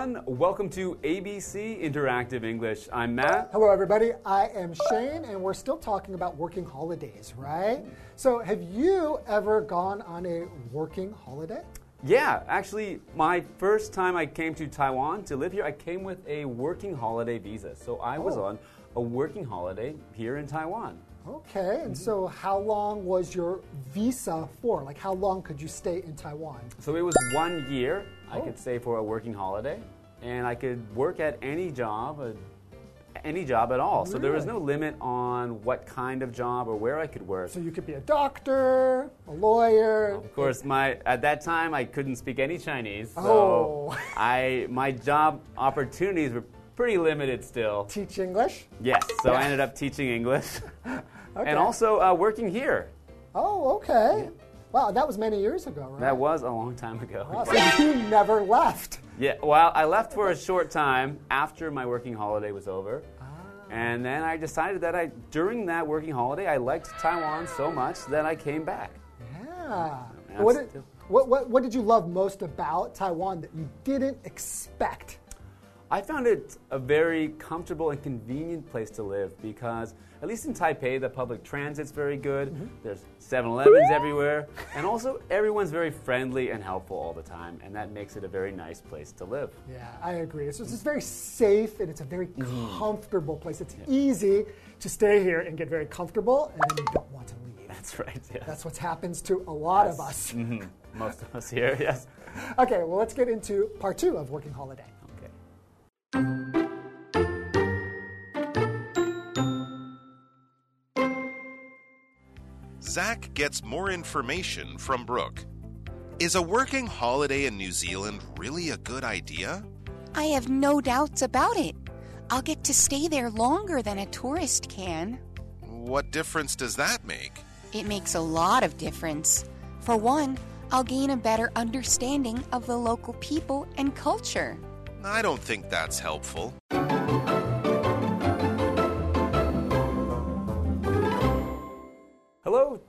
everyone. Welcome to ABC Interactive English. I'm Matt. Hello, everybody. I am Shane, and we're still talking about working holidays, right? So, have you ever gone on a working holiday? Yeah, actually, my first time I came to Taiwan to live here, I came with a working holiday visa. So I was Oh. on a working holiday here in Taiwan. Okay, and so how long was your visa for? Like, how long could you stay in Taiwan? So it was one year I Oh. could stay for a working holiday, and I could work at any job, uh, any job at all. So there was no limit on what kind of job or where I could work. So, you could be a doctor, a lawyer. Of course, my at that time I couldn't speak any Chinese, so Oh. I my job opportunities were pretty limited still. Teach English? Yes, so I ended up teaching English Okay. and also uh, working here. Oh, okay. Wow, that was many years ago, right? That was a long time ago. Wow, so you never left. Yeah, well, I left for a short time after my working holiday was over. Ah. And then I decided that I, during that working holiday, I liked Taiwan so much that I came back. Yeah. Yeah, What did, what, what, what did you love most about Taiwan that you didn't expect? I found it a very comfortable and convenient place to live because, at least in Taipei, the public transit's very good. Mm-hmm. There's 7 Elevens everywhere. And also, everyone's very friendly and helpful all the time. And that makes it a very nice place to live. Yeah, I agree. So it's very safe and it's a very Mm-hmm. comfortable place. It's easy to stay here and get very comfortable and then you don't want to leave. That's right, Yeah. That's what happens to a lot of Yes. us. Mhm. Most of us here, yes. Okay, well, let's get into part two of Working Holiday. Zach gets more information from Brooke. Is a working holiday in New Zealand really a good idea? I have no doubts about it. I'll get to stay there longer than a tourist can. What difference does that make? It makes a lot of difference. For one, I'll gain a better understanding of the local people and culture. I don't think that's helpful.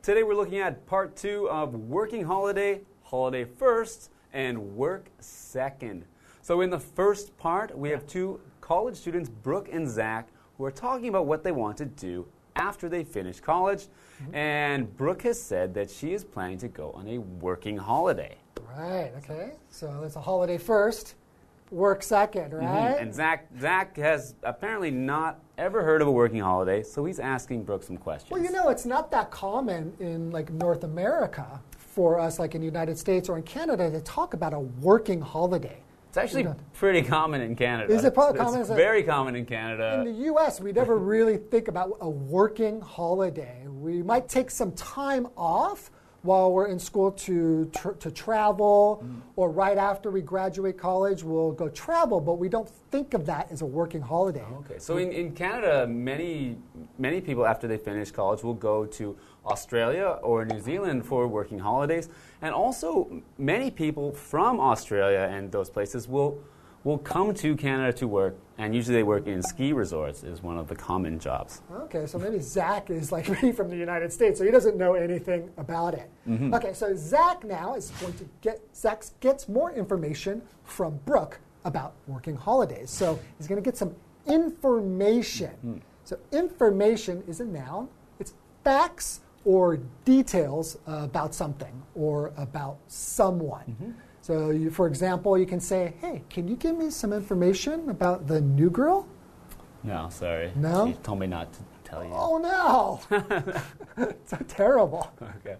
Today we're looking at part two of Working Holiday, Holiday First, and Work Second. So, in the first part, we have two college students, Brooke and Zach, who are talking about what they want to do after they finish college. Mm-hmm. And Brooke has said that she is planning to go on a working holiday. Right, okay. So it's a holiday first, work second, mm-hmm. right? And Zach, Zach has apparently not ever heard of a working holiday, so he's asking Brooke some questions. Well, you know, it's not that common in like North America for us, like in the United States or in Canada, to talk about a working holiday. It's actually pretty common in Canada. Is it probably It's common? Is it- very common in Canada. In the U.S., we never really think about a working holiday. We might take some time off while we're in school to tr- to travel, mm. or right after we graduate college, we'll go travel. But we don't think of that as a working holiday. Oh, okay, so in, in Canada, many many people after they finish college will go to Australia or New Zealand for working holidays, and also many people from Australia and those places will will come to Canada to work, and usually they work in ski resorts is one of the common jobs. Okay, so maybe Zach is like me from the United States, so he doesn't know anything about it. Mm-hmm. Okay, so Zach now is going to get Zach gets more information from Brooke about working holidays. So he's going to get some information. Mm-hmm. So information is a noun. It's facts or details about something or about someone. Mm-hmm. So, you, for example, you can say, "Hey, can you give me some information about the new girl?" No, sorry. No? You told me not to tell you. Oh no! so terrible. Okay.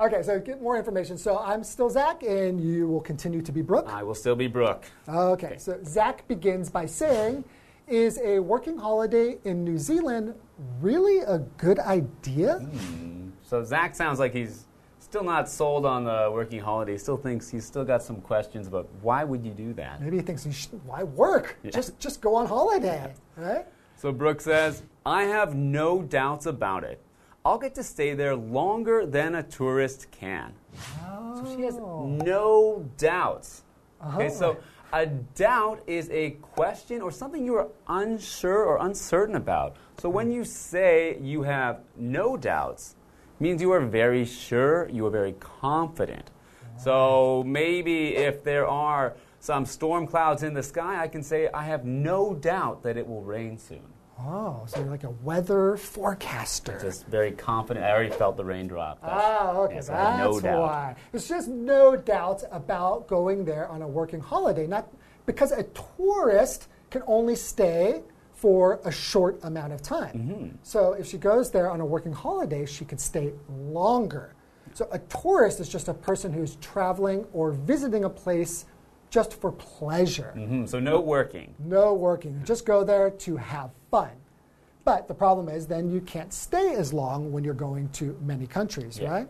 Okay, so get more information. So I'm still Zach, and you will continue to be Brooke. I will still be Brooke. Okay, so Zach begins by saying, Is a working holiday in New Zealand really a good idea? Hmm. So Zach sounds like he's still not sold on the working holiday. He still thinks he's still got some questions about why would you do that. Maybe he thinks, you should, Why work? Yeah. Just, just go on holiday, right? So Brooke says, I have no doubts about it. I'll get to stay there longer than a tourist can. Oh. So she has oh. no doubts. Okay, so oh. a doubt is a question or something you are unsure or uncertain about. So when hmm. you say you have no doubts, means you are very sure, you are very confident. So maybe if there are some storm clouds in the sky, I can say, I have no doubt that it will rain soon. Oh, so you're like a weather forecaster. Just very confident. I already felt the raindrop. Ah, okay, that's no doubt. why. There's just no doubt about going there on a working holiday. Not because a tourist can only stay for a short amount of time. Mm-hmm. So if she goes there on a working holiday, she could stay longer. So a tourist is just a person who's traveling or visiting a place just for pleasure. Mhm, So no working. No working. Just go there to have fun. But the problem is then you can't stay as long when you're going to many countries, Yeah. right?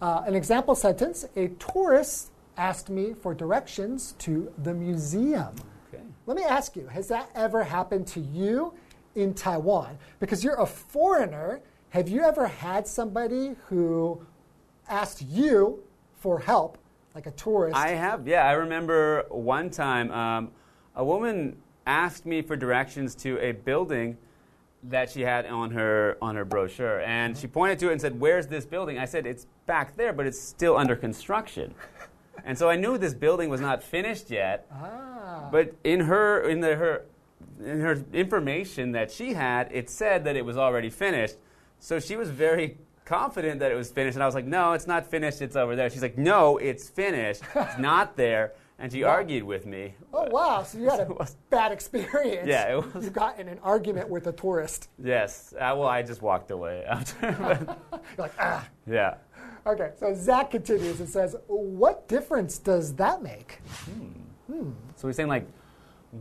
Uh, an example sentence a tourist asked me for directions to the museum. Let me ask you has that ever happened to you in Taiwan? Because you're a foreigner, have you ever had somebody who asked you for help, like a tourist? I have, yeah. I remember one time um, a woman asked me for directions to a building that she had on her on her brochure, and she pointed to it and said, "Where's this building?" I said, "It's back there, but it's still under construction." and so I knew this building was not finished yet. ah. But in her in the her in her information that she had, it said that it was already finished. So she was very confident that it was finished, and I was like, "No, it's not finished. It's over there." She's like, "No, it's finished. It's not there." And she argued with me. Oh wow! So you had a bad experience. Yeah, it was- You got in an argument with a tourist. Yes. Uh, well, I just walked away after. You're like, ah. yeah. Okay. So Zach continues and says, "What difference does that make?" Hmm. Hmm. So he's saying like,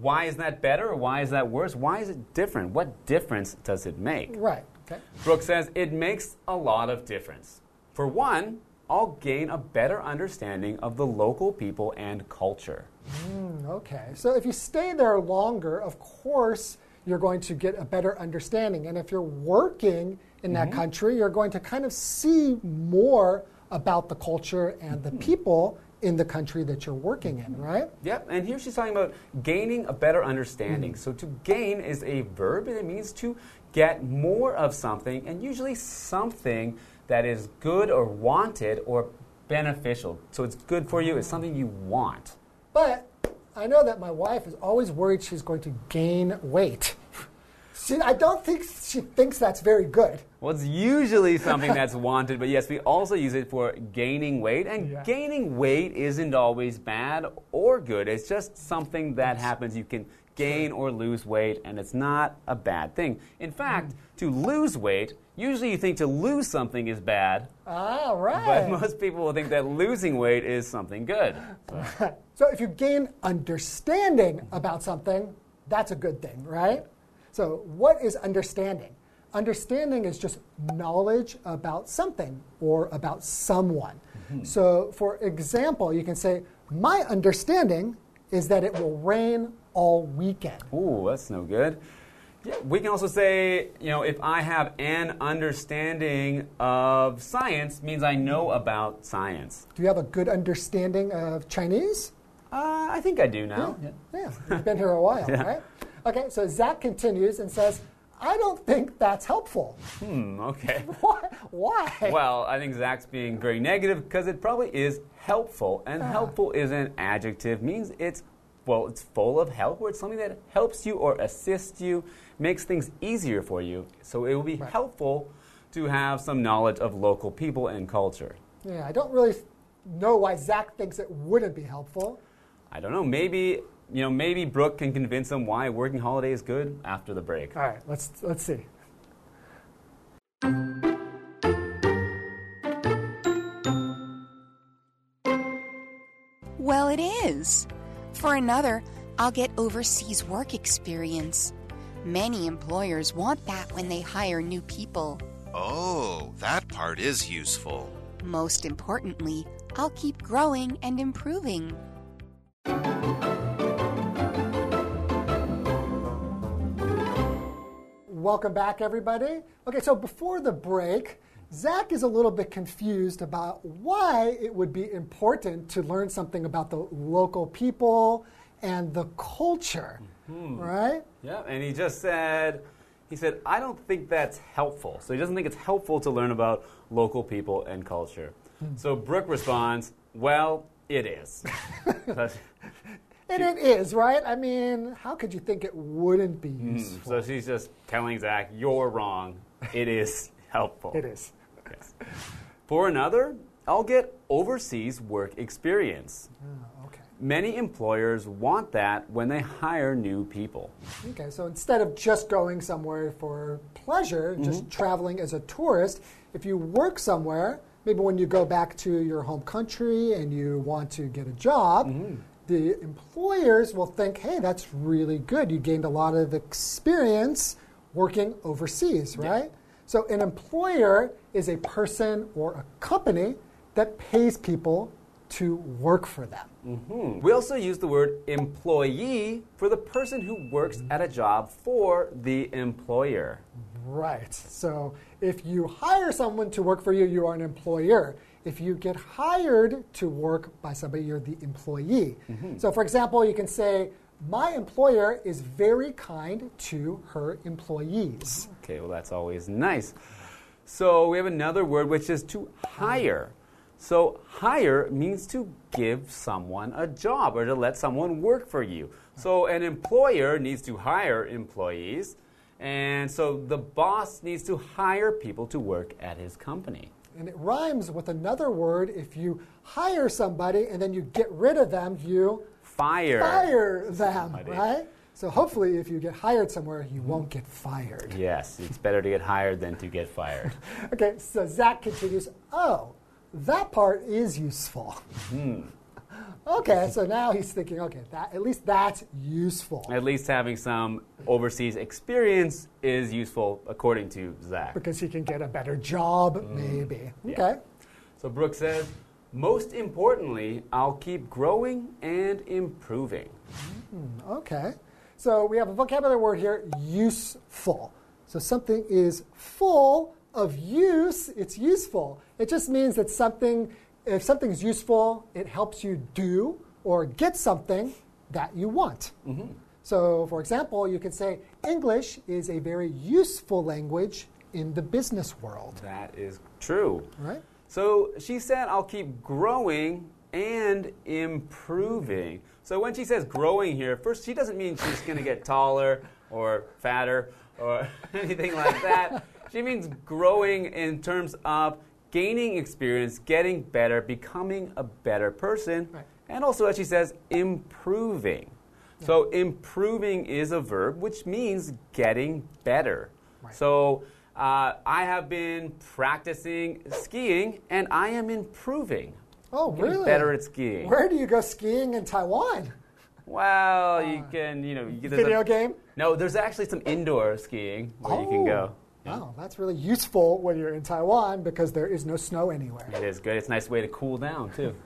why is that better or why is that worse? Why is it different? What difference does it make? Right. Okay. Brooke says it makes a lot of difference. For one, I'll gain a better understanding of the local people and culture. Hmm, okay. So if you stay there longer, of course, you're going to get a better understanding. And if you're working in that mm-hmm. country, you're going to kind of see more about the culture and the people in the country that you're working in, right? Yep, and here she's talking about gaining a better understanding. Mm-hmm. So to gain is a verb and it means to get more of something, and usually something that is good or wanted or beneficial. So it's good for you, it's something you want. But I know that my wife is always worried she's going to gain weight. She, I don't think she thinks that's very good. Well, it's usually something that's wanted, but yes, we also use it for gaining weight. And Yeah. gaining weight isn't always bad or good. It's just something that happens. You can gain or lose weight, and it's not a bad thing. In fact, to lose weight, usually you think to lose something is bad, Ah, right. but most people will think that losing weight is something good. So, So if you gain understanding about something, that's a good thing, right? So what is understanding? Understanding is just knowledge about something or about someone. So for example, you can say, my understanding is that it will rain all weekend. ooh, that's no good. Yeah, we can also say, you know, if I have an understanding of science, means I know about science. Do you have a good understanding of Chinese? Uh, I think I do now. Yeah, you've been here a while, right? Okay, so Zach continues and says, I don't think that's helpful. Hmm, okay. Why? Why? well, I think Zach's being very negative because it probably is helpful. And helpful is an adjective, means it's, well, it's full of help, or it's something that helps you or assists you, makes things easier for you. So it will be Right. helpful to have some knowledge of local people and culture. Yeah, I don't really know why Zach thinks it wouldn't be helpful. I don't know, maybe. You know, maybe Brooke can convince him why working holiday is good after the break. All right, let's let's see. Well, it is. For another, I'll get overseas work experience. Many employers want that when they hire new people. Oh, that part is useful. Most importantly, I'll keep growing and improving. Welcome back, everybody. Okay, so before the break, Zach is a little bit confused about why it would be important to learn something about the local people and the culture, mm-hmm. right? Yeah, and he just said, he said, I don't think that's helpful. So he doesn't think it's helpful to learn about local people and culture. Hmm. So Brooke responds, Well, it is. And it is, right? I mean, how could you think it wouldn't be hmm. useful? So she's just telling Zach, you're wrong. It is helpful. It is. For another, I'll get overseas work experience. Oh, okay. Many employers want that when they hire new people. Okay, so instead of just going somewhere for pleasure, mm-hmm. just traveling as a tourist, if you work somewhere, maybe when you go back to your home country and you want to get a job, mm-hmm. the employers will think, hey, that's really good. You gained a lot of experience working overseas, right? So an employer is a person or a company that pays people to work for them. Hmm. We also use the word employee for the person who works at a job for the employer. Right. So if you hire someone to work for you, you are an employer. If you get hired to work by somebody, you're the employee. So, for example, you can say, My employer is very kind to her employees. Okay, well, that's always nice. So we have another word which is to hire. So hire means to give someone a job or to let someone work for you. So an employer needs to hire employees, and so the boss needs to hire people to work at his company. And it rhymes with another word. If you hire somebody and then you get rid of them, you Fire. fire them, Somebody. right? So hopefully, if you get hired somewhere, you won't get fired. Yes, it's better to get hired than to get fired. Okay, so Zach continues, Oh, that part is useful. Hmm. Okay, so now he's thinking, okay, that, at least that's useful. At least having some overseas experience is useful, according to Zach. Because he can get a better job, maybe. Okay. So Brooke says, most importantly, I'll keep growing and improving. Okay. So we have a vocabulary word here, useful. So something is full of use, it's useful. It just means that something, if something's useful, it helps you do or get something that you want. Mm-hmm. So, for example, you can say English is a very useful language in the business world, That is true. right? So she said, I'll keep growing and improving. So when she says growing here, first, she doesn't mean she's going to get taller or fatter or anything like that. She means growing in terms of gaining experience, getting better, becoming a better person, Right. and also, as she says, improving. So improving is a verb, which means getting better. Right. So uh, I have been practicing skiing, and I am improving. Oh, Getting really? better at skiing. Where do you go skiing in Taiwan? Well, you uh, can, you know, you, Video a- game? No, there's actually some indoor skiing where you can go. Oh, wow, that's really useful when you're in Taiwan because there is no snow anywhere. It is good. It's a nice way to cool down too.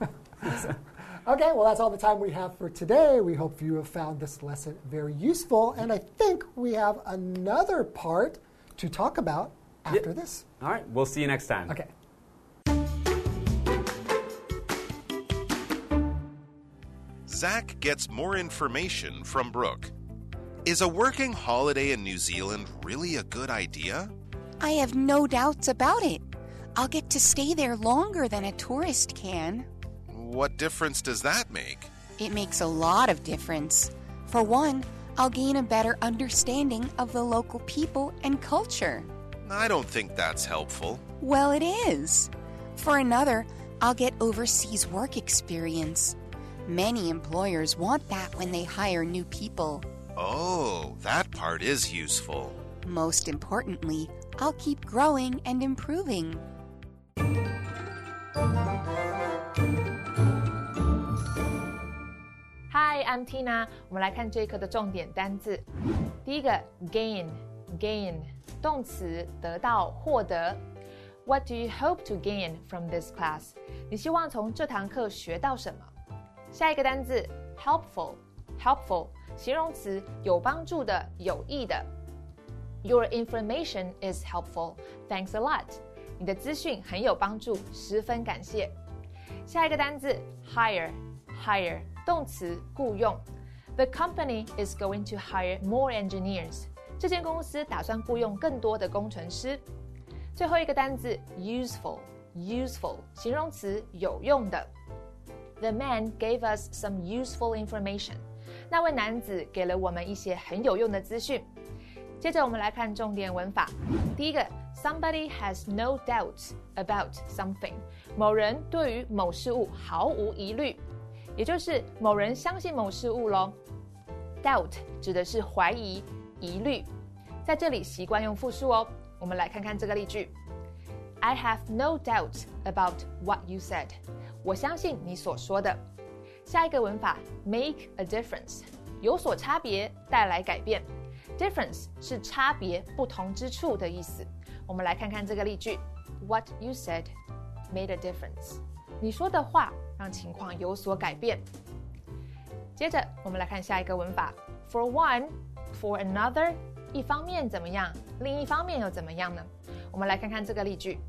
Okay, well, that's all the time we have for today. We hope you have found this lesson very useful, and I think we have another part to talk about after this. All right, we'll see you next time. Okay. Zach gets more information from Brooke. Is a working holiday in New Zealand really a good idea? I have no doubts about it. I'll get to stay there longer than a tourist can. What difference does that make? It makes a lot of difference. For one, I'll gain a better understanding of the local people and culture. I don't think that's helpful. Well, it is. For another, I'll get overseas work experience. Many employers want that when they hire new people. Oh, that part is useful. Most importantly, I'll keep growing and improving. Hi, I'm Tina。我们来看这一课的重点单字。第一个，gain，gain，动词，得到、获得。What do you hope to gain from this class？你希望从这堂课学到什么？ 下一个单字，helpful，helpful，形容词，有帮助的、有益的。Your information is helpful. Thanks a lot. 你的资讯很有帮助，十分感谢。下一个单字，hire，hire，动词，雇佣。The company is going to hire more engineers. 这间公司打算雇佣更多的工程师。最后一个单字，useful，useful，形容词，有用的。The man gave us some useful information. 那位男子给了我们一些很有用的资讯。接着我们来看重点文法。第一个，somebody has no doubt about something，某人对于某事物毫无疑虑，也就是某人相信某事物喽。doubt 指的是怀疑、疑虑，在这里习惯用复数哦。我们来看看这个例句：I have no doubt about what you said。 我相信你所说的。下一个文法，make a difference，有所差别，带来改变。Difference 是差别、不同之处的意思。我们来看看这个例句：What you said made a difference。你说的话让情况有所改变。接着，我们来看下一个文法：For one，for another。一方面怎么样，另一方面又怎么样呢？我们来看看这个例句：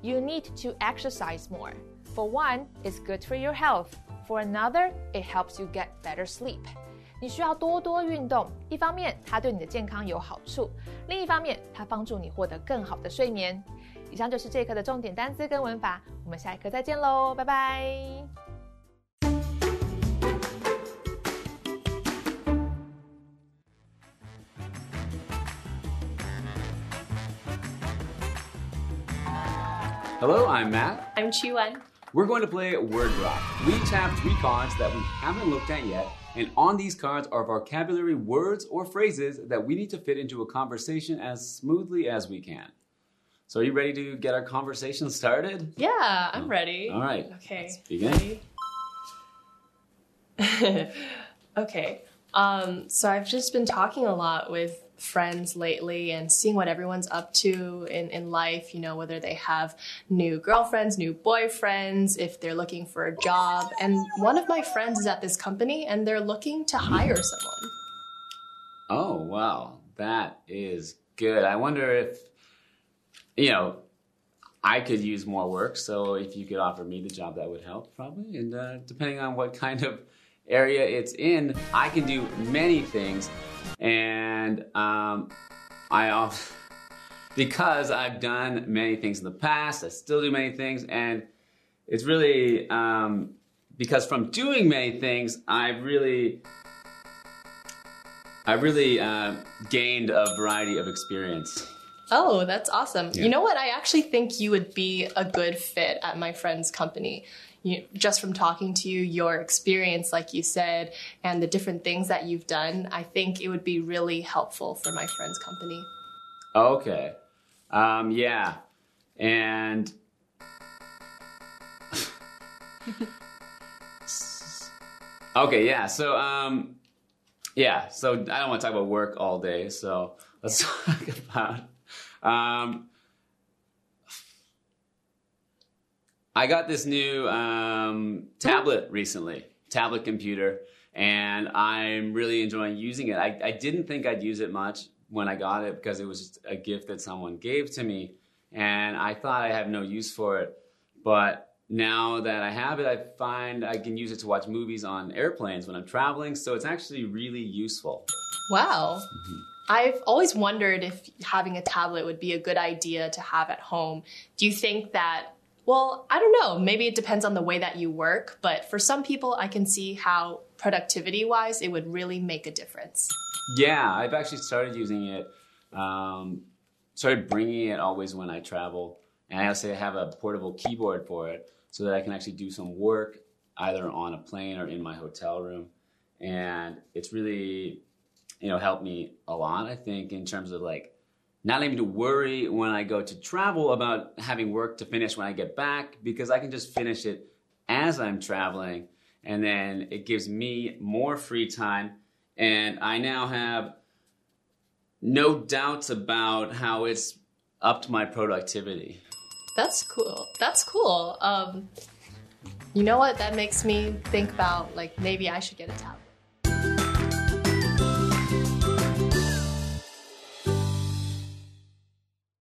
You need to exercise more. For one, it's good for your health. For another, it helps you get better sleep. 你需要多多运动，一方面它对你的健康有好处，另一方面它帮助你获得更好的睡眠。以上就是这一课的重点单词跟文法，我们下一课再见喽，拜拜。Hello, I'm Matt. I'm Chuan. We're going to play Word Drop. We each have three cards that we haven't looked at yet, and on these cards are vocabulary words or phrases that we need to fit into a conversation as smoothly as we can. So, are you ready to get our conversation started? Yeah, I'm ready. All right. Okay. Let's begin. okay. Um, so I've just been talking a lot with friends lately and seeing what everyone's up to in, in life, you know, whether they have new girlfriends, new boyfriends, if they're looking for a job. And one of my friends is at this company and they're looking to hire someone. Oh, wow. That is good. I wonder if, you know, I could use more work. So if you could offer me the job, that would help probably. And uh, depending on what kind of area it's in, I can do many things and um, I also, because I've done many things in the past, I still do many things, and it's really um, because from doing many things, I've really, I really uh, gained a variety of experience. Oh, that's awesome. Yeah. You know what? I actually think you would be a good fit at my friend's company you, just from talking to you, your experience, like you said, and the different things that you've done, I think it would be really helpful for my friend's company. Okay. Um, yeah. And. okay, yeah. So, um, yeah. So I don't want to talk about work all day. So let's talk about. Um, I got this new um, tablet recently, tablet computer, and I'm really enjoying using it. I, I didn't think I'd use it much when I got it because it was just a gift that someone gave to me, and I thought I had no use for it. But now that I have it, I find I can use it to watch movies on airplanes when I'm traveling, so it's actually really useful. Wow. I've always wondered if having a tablet would be a good idea to have at home. Do you think that well, I don't know. Maybe it depends on the way that you work, but for some people, I can see how productivity wise, it would really make a difference. Yeah, I've actually started using it. Um, started bringing it always when I travel, and I also have a portable keyboard for it so that I can actually do some work either on a plane or in my hotel room. And it's really, you know, helped me a lot. I think in terms of like not having to worry when I go to travel about having work to finish when I get back because I can just finish it as I'm traveling. And then it gives me more free time. And I now have no doubts about how it's upped my productivity. That's cool. That's cool. Um, you know what? That makes me think about like maybe I should get a tablet.